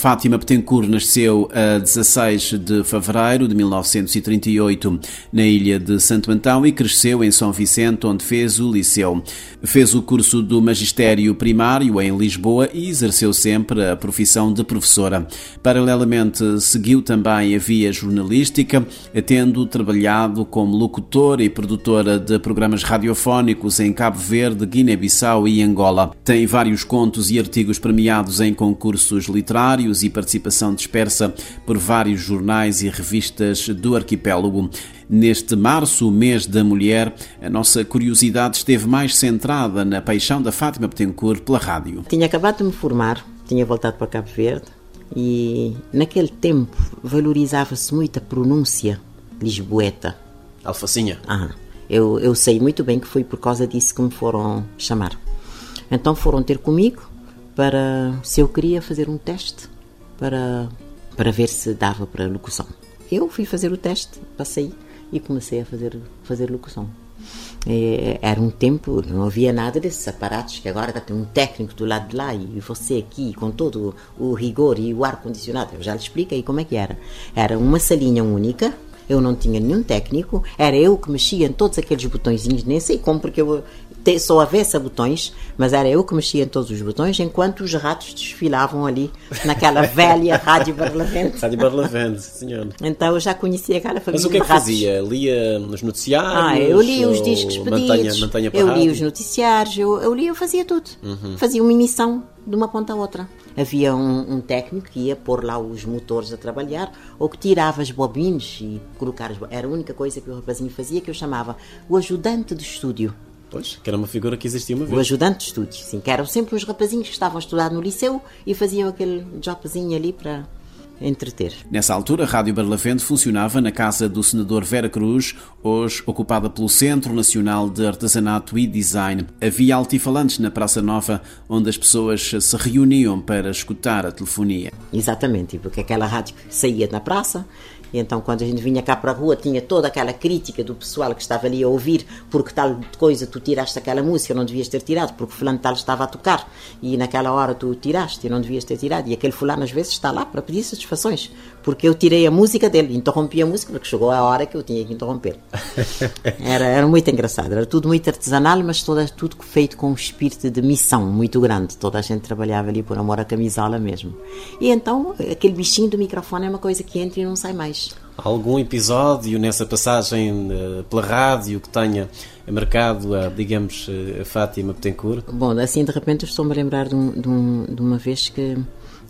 Fátima Betancourt nasceu a 16 de fevereiro de 1938 na ilha de Santo Antão e cresceu em São Vicente, onde fez o liceu. Fez o curso do magistério primário em Lisboa e exerceu sempre a profissão de professora. Paralelamente, seguiu também a via jornalística, tendo trabalhado como locutora e produtora de programas radiofónicos em Cabo Verde, Guiné-Bissau e Angola. Tem vários contos e artigos premiados em concursos literários e participação dispersa por vários jornais e revistas do arquipélago. Neste março, o mês da mulher, a nossa curiosidade esteve mais centrada na paixão da Fátima Betancourt pela rádio. Tinha acabado de me formar, tinha voltado para Cabo Verde e naquele tempo valorizava-se muito a pronúncia lisboeta. Alfacinha. Ah, eu, eu sei muito bem que foi por causa disso que me foram chamar. Então foram ter comigo para se eu queria fazer um teste para, para ver se dava para locução. Eu fui fazer o teste, passei e comecei a fazer, fazer locução. É, era um tempo, não havia nada desses aparatos que agora tem um técnico do lado de lá e você aqui com todo o rigor e o ar-condicionado. Eu já lhe expliquei como é que era. Era uma salinha única, eu não tinha nenhum técnico, era eu que mexia em todos aqueles botõezinhos, nem sei como, porque eu só avessa botões, mas era eu que mexia em todos os botões, enquanto os ratos desfilavam ali naquela velha Rádio Barlavento. Rádio Barlavento, senhor. Então eu já conhecia aquela família Mas o que é que fazia? Lia os noticiários? Ah, eu lia os discos pedidos, mantenha, eu lia os noticiários, eu, eu lia, eu fazia tudo. Uhum. Fazia uma emissão de uma ponta a outra. Havia um, um, técnico que ia pôr lá os motores a trabalhar ou que tirava as bobines e colocar as Era a única coisa que o rapazinho fazia que eu chamava o ajudante de estúdio. Pois, que era uma figura que existia uma vez. O ajudante de estúdio, sim, que eram sempre os rapazinhos que estavam a estudar no liceu e faziam aquele jobzinho ali para entreter. Nessa altura, a Rádio Barlavento funcionava na casa do senador Vera Cruz, hoje ocupada pelo Centro Nacional de Artesanato e Design. Havia altifalantes na Praça Nova, onde as pessoas se reuniam para escutar a telefonia. Exatamente, porque aquela rádio saía na praça e então, quando a gente vinha cá para a rua, tinha toda aquela crítica do pessoal que estava ali a ouvir, porque tal coisa tu tiraste aquela música, não devias ter tirado, porque fulano tal estava a tocar e naquela hora tu tiraste e não devias ter tirado. E aquele fulano às vezes está lá para pedir satisfações, porque eu tirei a música dele, interrompi a música, porque chegou a hora que eu tinha que interromper. Era, era muito engraçado, era tudo muito artesanal, mas toda, tudo feito com um espírito de missão muito grande. Toda a gente trabalhava ali por amor à camisola mesmo. E então, aquele bichinho do microfone é uma coisa que entra e não sai mais. Algum episódio nessa passagem uh, pela rádio que tenha marcado, a, digamos, a Fátima Betancourt? Bom, assim de repente estou-me a lembrar de, um, de, um, de, uma vez que,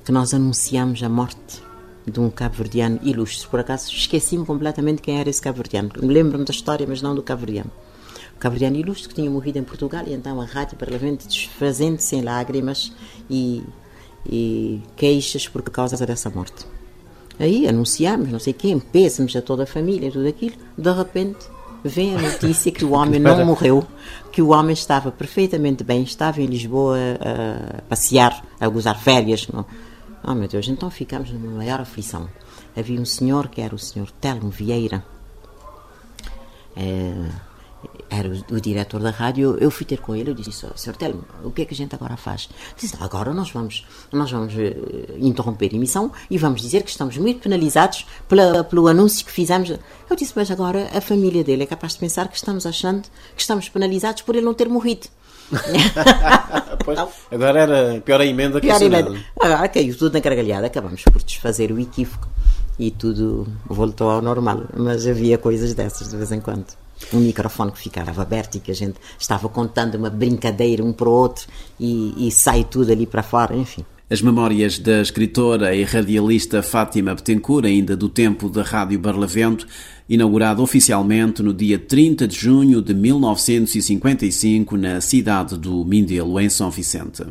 que nós anunciamos a morte de um cabo-verdiano ilustre. Por acaso esqueci-me completamente quem era esse cabo-verdiano. Lembro-me da história, mas não do cabo-verdiano. Cabo-verdiano ilustre que tinha morrido em Portugal e então a rádio parlamento desfazendo-se em lágrimas e, e queixas por causa dessa morte. Aí anunciamos, não sei quem, pêssamos a toda a família, tudo aquilo. De repente, vem a notícia que o homem não morreu, que o homem estava perfeitamente bem, estava em Lisboa a passear, a gozar férias. Não? Oh meu Deus, então ficamos numa maior aflição. Havia um senhor que era o senhor Telmo Vieira. É, era o, o, diretor da rádio, eu fui ter com ele, eu disse, Sr. Telmo, o que é que a gente agora faz? Disse, agora nós vamos, nós vamos uh, interromper a emissão e vamos dizer que estamos muito penalizados pela, pelo anúncio que fizemos. Eu disse, mas agora a família dele é capaz de pensar que estamos achando que estamos penalizados por ele não ter morrido. pois, agora era pior a emenda que pior a emenda. Agora caiu tudo na gargalhada, acabamos por desfazer o equívoco e tudo voltou ao normal. Mas havia coisas dessas de vez em quando um microfone que ficava aberto e que a gente estava contando uma brincadeira um para o outro e, e sai tudo ali para fora, enfim. As memórias da escritora e radialista Fátima Betancourt, ainda do tempo da Rádio Barlavento, inaugurada oficialmente no dia 30 de junho de 1955 na cidade do Mindelo, em São Vicente.